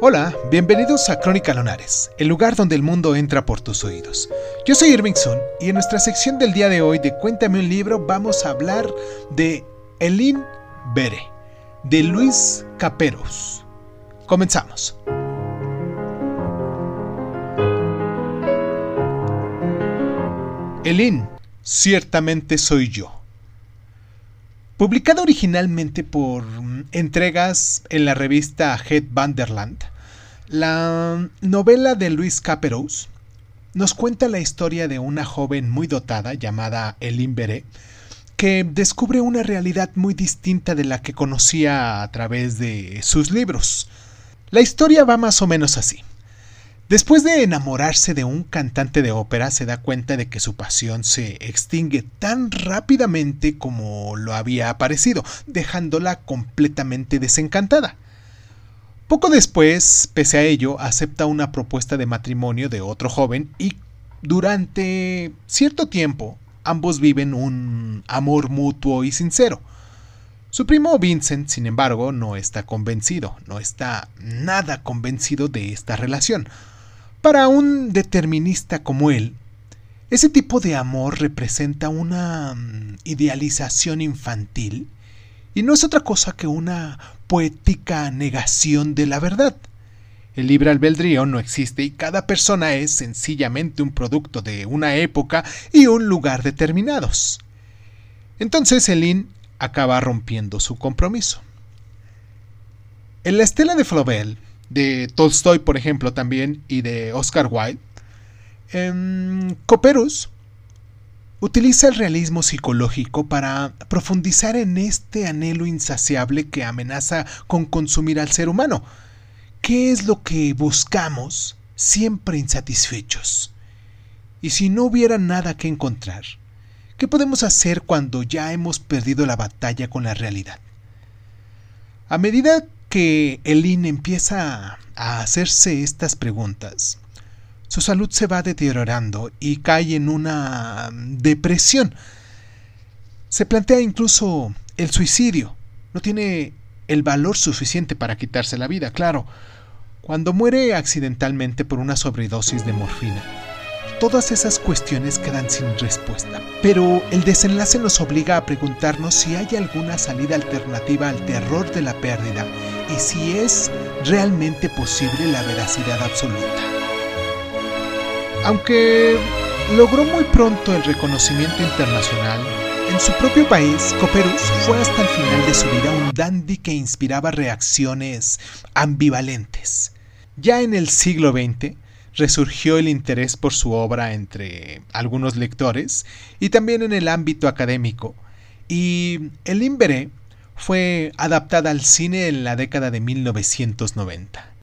Hola, bienvenidos a Crónica Lonares, el lugar donde el mundo entra por tus oídos. Yo soy Irving Sun y en nuestra sección del día de hoy de Cuéntame un libro vamos a hablar de Elin Bere, de Luis Caperos. Comenzamos. Elin, ciertamente soy yo. Publicada originalmente por mm, entregas en la revista Het Vanderland, la novela de Luis Caperos nos cuenta la historia de una joven muy dotada llamada Elin Bere, que descubre una realidad muy distinta de la que conocía a través de sus libros. La historia va más o menos así. Después de enamorarse de un cantante de ópera, se da cuenta de que su pasión se extingue tan rápidamente como lo había aparecido, dejándola completamente desencantada. Poco después, pese a ello, acepta una propuesta de matrimonio de otro joven y durante cierto tiempo ambos viven un amor mutuo y sincero. Su primo Vincent, sin embargo, no está convencido, no está nada convencido de esta relación. Para un determinista como él, ese tipo de amor representa una mm, idealización infantil y no es otra cosa que una poética negación de la verdad. El libre albedrío no existe y cada persona es sencillamente un producto de una época y un lugar determinados. Entonces Elin acaba rompiendo su compromiso. En la estela de Flaubert, de Tolstoy, por ejemplo, también, y de Oscar Wilde, eh, utiliza el realismo psicológico para profundizar en este anhelo insaciable que amenaza con consumir al ser humano. ¿Qué es lo que buscamos siempre insatisfechos? Y si no hubiera nada que encontrar, ¿qué podemos hacer cuando ya hemos perdido la batalla con la realidad? A medida que Elin empieza a hacerse estas preguntas, su salud se va deteriorando y cae en una depresión. Se plantea incluso el suicidio. No tiene el valor suficiente para quitarse la vida, claro. Cuando muere accidentalmente por una sobredosis de morfina, todas esas cuestiones quedan sin respuesta. Pero el desenlace nos obliga a preguntarnos si hay alguna salida alternativa al terror de la pérdida y si es realmente posible la veracidad absoluta. Aunque logró muy pronto el reconocimiento internacional, en su propio país, Coperus fue hasta el final de su vida un dandy que inspiraba reacciones ambivalentes. Ya en el siglo XX, resurgió el interés por su obra entre algunos lectores y también en el ámbito académico, y El Imberé fue adaptada al cine en la década de 1990.